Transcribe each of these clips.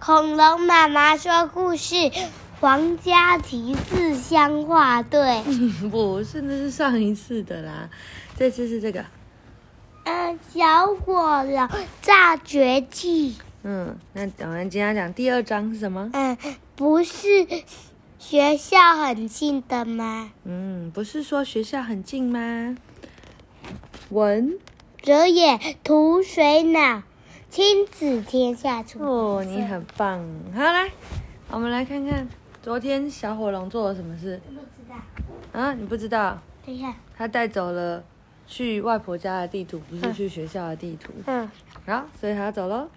恐龙妈妈说故事，皇家骑士相画对。不是，那是上一次的啦，这次是这个。嗯，小火龙炸绝技。嗯，那我们今天讲第二章是什么？嗯，不是学校很近的吗？嗯，不是说学校很近吗？文，哲也图水脑。亲子天下出哦，你很棒。好，来，我们来看看昨天小火龙做了什么事。不知道。啊，你不知道？等一下。他带走了去外婆家的地图，不是去学校的地图。嗯。好，所以他走喽。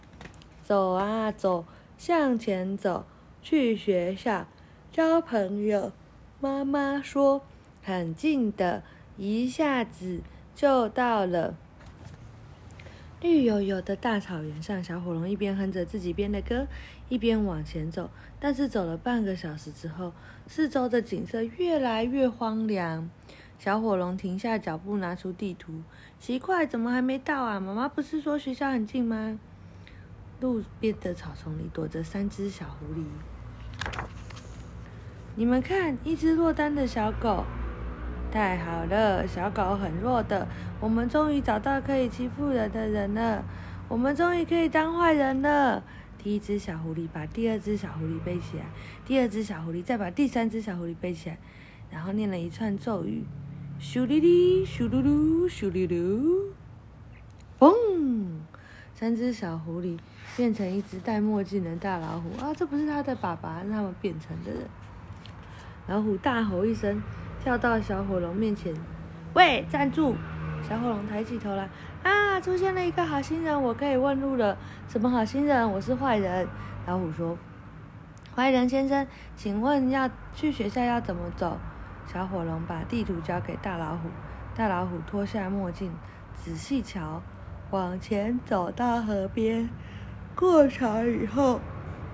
走啊走，向前走，去学校交朋友。妈妈说很近的，一下子就到了。绿油油的大草原上，小火龙一边哼着自己编的歌，一边往前走。但是走了半个小时之后，四周的景色越来越荒凉。小火龙停下脚步，拿出地图。奇怪，怎么还没到啊？妈妈不是说学校很近吗？路边的草丛里躲着三只小狐狸。你们看，一只落单的小狗。太好了，小狗很弱的，我们终于找到可以欺负人的人了。我们终于可以当坏人了。第一只小狐狸把第二只小狐狸背起来，第二只小狐狸再把第三只小狐狸背起来，然后念了一串咒语：咻哩哩，咻噜噜，咻哩噜。嘣！三只小狐狸变成一只戴墨镜的大老虎啊！这不是他的爸爸，是他们变成的人。老虎大吼一声。跳到小火龙面前，喂，站住！小火龙抬起头来，啊，出现了一个好心人，我可以问路了。什么好心人？我是坏人。老虎说：“坏人先生，请问要去学校要怎么走？”小火龙把地图交给大老虎，大老虎脱下墨镜，仔细瞧，往前走到河边，过桥以后，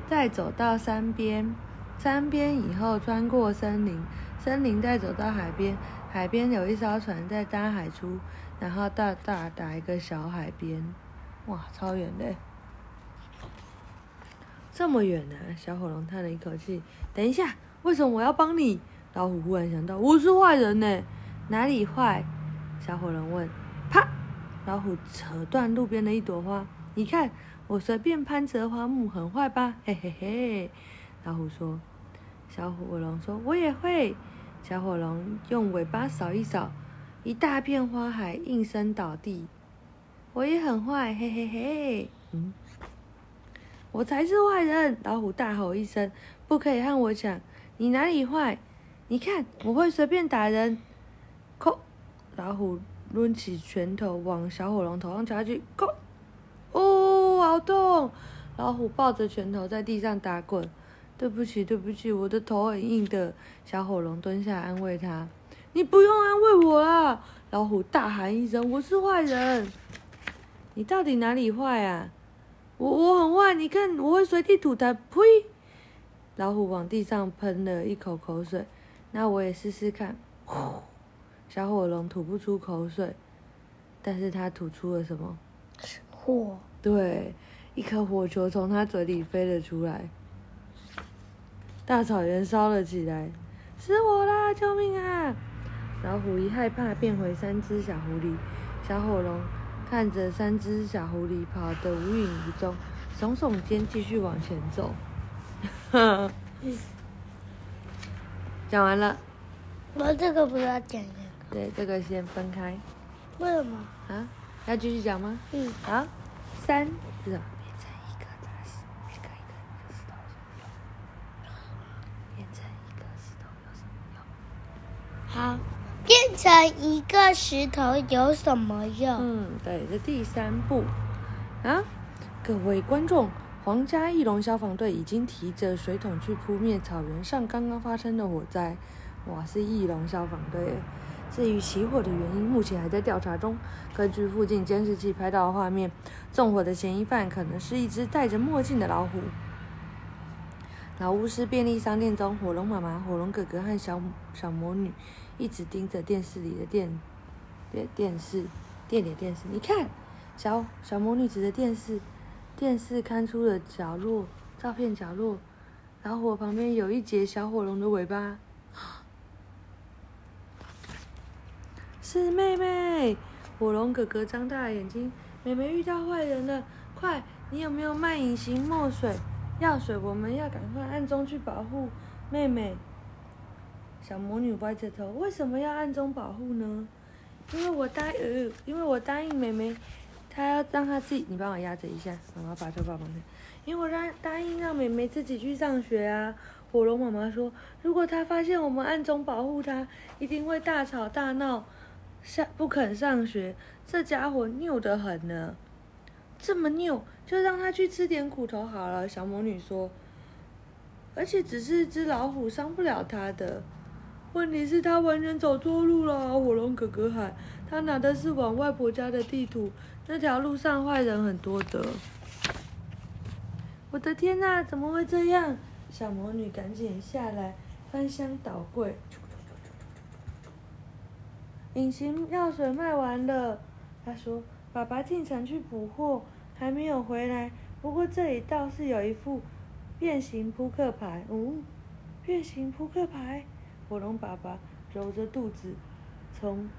再走到山边，山边以后穿过森林。森林再走到海边，海边有一艘船在搭海出，然后到大打一个小海边，哇，超远的，这么远呢、小火龙叹了一口气。等一下，为什么我要帮你？老虎忽然想到，我是坏人呢，哪里坏？小火龙问。啪！老虎扯断路边的一朵花，你看，我随便攀折花木，很坏吧？嘿嘿嘿。老虎说。小火龙说，我也会。小火龙用尾巴扫一扫，一大片花海应声倒地。我也很坏，嘿嘿嘿。嗯，我才是坏人！老虎大吼一声：“不可以和我抢！你哪里坏？你看，我会随便打人。”扣！老虎抡起拳头往小火龙头上敲去，扣！哦，好痛！老虎抱着拳头在地上打滚。对不起，对不起，我的头很硬的。小火龙蹲下安慰他：“你不用安慰我啦！”老虎大喊一声：“我是坏人！你到底哪里坏啊？”“我我很坏，你看我会随地吐痰。”“呸！”老虎往地上喷了一口口水。“那我也试试看。”“呼！”小火龙吐不出口水，但是它吐出了什么？火。对，一颗火球从它嘴里飞了出来。大草原烧了起来，是我啦！救命啊！老虎一害怕，变回三只小狐狸。小火龙看着三只小狐狸跑得无影无踪，耸耸肩，继续往前走。讲完了。我这个不要讲这个。对，这个先分开。为什么？啊？要继续讲吗？嗯。好，三，是好，变成一个石头有什么用？嗯，对，这第三步啊，各位观众，皇家翼龙消防队已经提着水桶去扑灭草原上刚刚发生的火灾。哇，是翼龙消防队。至于起火的原因，目前还在调查中。根据附近监视器拍到的画面，纵火的嫌疑犯可能是一只戴着墨镜的老虎。老巫师便利商店中，火龙妈妈、火龙哥哥和小小魔女。一直盯着电视里的电电电视，电的电视。你看，小小魔女指着电视，电视看出了角落照片角落，老虎旁边有一节小火龙的尾巴。是妹妹，火龙哥哥张大眼睛，妹妹遇到坏人了，快，你有没有卖隐形墨水、药水？我们要赶快暗中去保护妹妹。小魔女歪着头，为什么要暗中保护呢？因为我答呃，因为我答应妹妹，她要让她自己，你帮我压着一下，妈妈把头发绑起来。因为我让答应让妹妹自己去上学啊。火龙妈妈说，如果她发现我们暗中保护她，一定会大吵大闹，上不肯上学。这家伙拗得很呢，这么拗，就让他去吃点苦头好了。小魔女说，而且只是一只老虎，伤不了他的。问题是，他完全走错路了。火龙哥哥喊，他拿的是往外婆家的地图，那条路上坏人很多的。我的天哪，怎么会这样？小魔女赶紧下来，翻箱倒柜。隐形药水卖完了，她说：“爸爸进城去补货，还没有回来。不过这里倒是有一副变形扑克牌。”嗯，变形扑克牌。火龙爸爸揉着肚子，从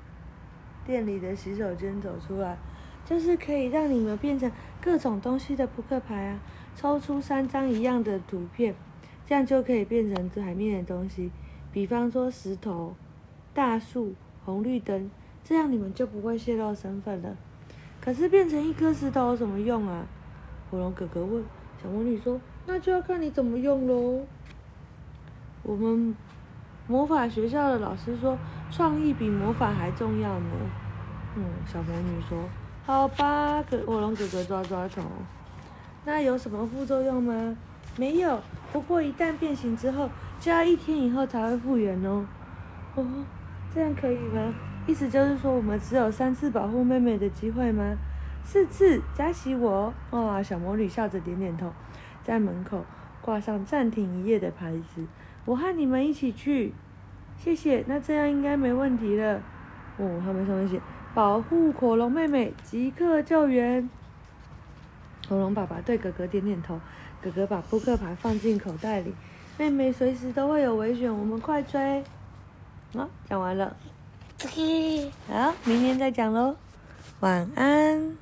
店里的洗手间走出来，就是可以让你们变成各种东西的扑克牌啊！抽出三张一样的图片，这样就可以变成海面的东西，比方说石头、大树、红绿灯，这样你们就不会泄露身份了。可是变成一颗石头有什么用啊？火龙哥哥问。小魔女说：“那就要看你怎么用喽。”我们。魔法学校的老师说，创意比魔法还重要呢。嗯，小魔女说：“好吧。”可火龙哥哥抓抓头。那有什么副作用吗？没有。不过一旦变形之后，就要一天以后才会复原哦。哦，这样可以吗？意思就是说，我们只有三次保护妹妹的机会吗？四次，加起我。哦，小魔女笑着点点头，在门口挂上暂停一夜的牌子。我和你们一起去，谢谢。那这样应该没问题了。哦，他们上面写保护火龙妹妹，即刻救援。火龙爸爸对哥哥点点头，哥哥把扑克牌放进口袋里。妹妹随时都会有危险，我们快追。好，讲完了。好，明天再讲喽。晚安。